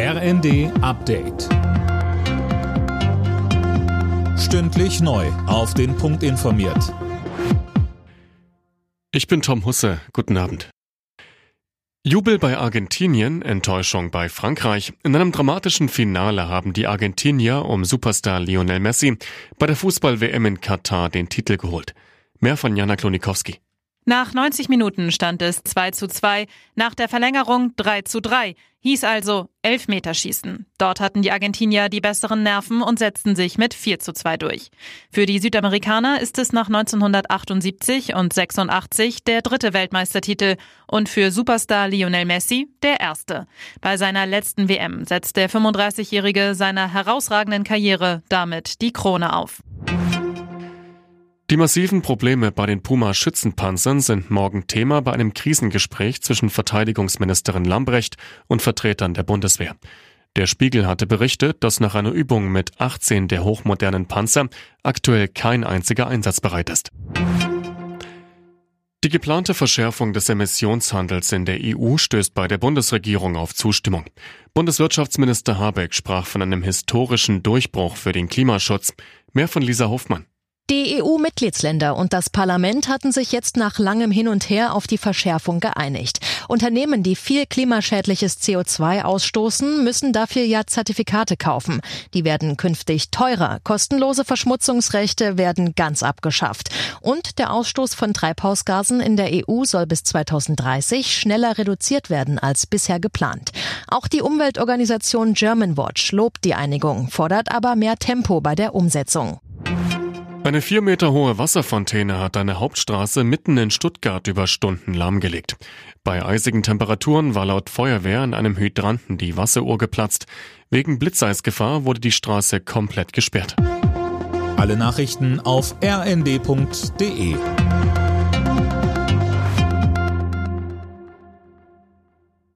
RND Update. Stündlich neu. Auf den Punkt informiert. Ich bin Tom Husse. Guten Abend. Jubel bei Argentinien, Enttäuschung bei Frankreich. In einem dramatischen Finale haben die Argentinier um Superstar Lionel Messi bei der Fußball-WM in Katar den Titel geholt. Mehr von Jana Klonikowski. Nach 90 Minuten stand es 2 zu 2, nach der Verlängerung 3 zu 3. Hieß also Elfmeterschießen. Dort hatten die Argentinier die besseren Nerven und setzten sich mit 4 zu 2 durch. Für die Südamerikaner ist es nach 1978 und 86 der dritte Weltmeistertitel und für Superstar Lionel Messi der erste. Bei seiner letzten WM setzt der 35-Jährige seiner herausragenden Karriere damit die Krone auf. Die massiven Probleme bei den Puma-Schützenpanzern sind morgen Thema bei einem Krisengespräch zwischen Verteidigungsministerin Lambrecht und Vertretern der Bundeswehr. Der Spiegel hatte berichtet, dass nach einer Übung mit 18 der hochmodernen Panzer aktuell kein einziger einsatzbereit ist. Die geplante Verschärfung des Emissionshandels in der EU stößt bei der Bundesregierung auf Zustimmung. Bundeswirtschaftsminister Habeck sprach von einem historischen Durchbruch für den Klimaschutz. Mehr von Lisa Hofmann. Die EU-Mitgliedsländer und das Parlament hatten sich jetzt nach langem Hin und Her auf die Verschärfung geeinigt. Unternehmen, die viel klimaschädliches CO2 ausstoßen, müssen dafür ja Zertifikate kaufen. Die werden künftig teurer. Kostenlose Verschmutzungsrechte werden ganz abgeschafft. Und der Ausstoß von Treibhausgasen in der EU soll bis 2030 schneller reduziert werden als bisher geplant. Auch die Umweltorganisation Germanwatch lobt die Einigung, fordert aber mehr Tempo bei der Umsetzung. Eine vier Meter hohe Wasserfontäne hat eine Hauptstraße mitten in Stuttgart über Stunden lahmgelegt. Bei eisigen Temperaturen war laut Feuerwehr an einem Hydranten die Wasseruhr geplatzt. Wegen Blitzeisgefahr wurde die Straße komplett gesperrt. Alle Nachrichten auf rnd.de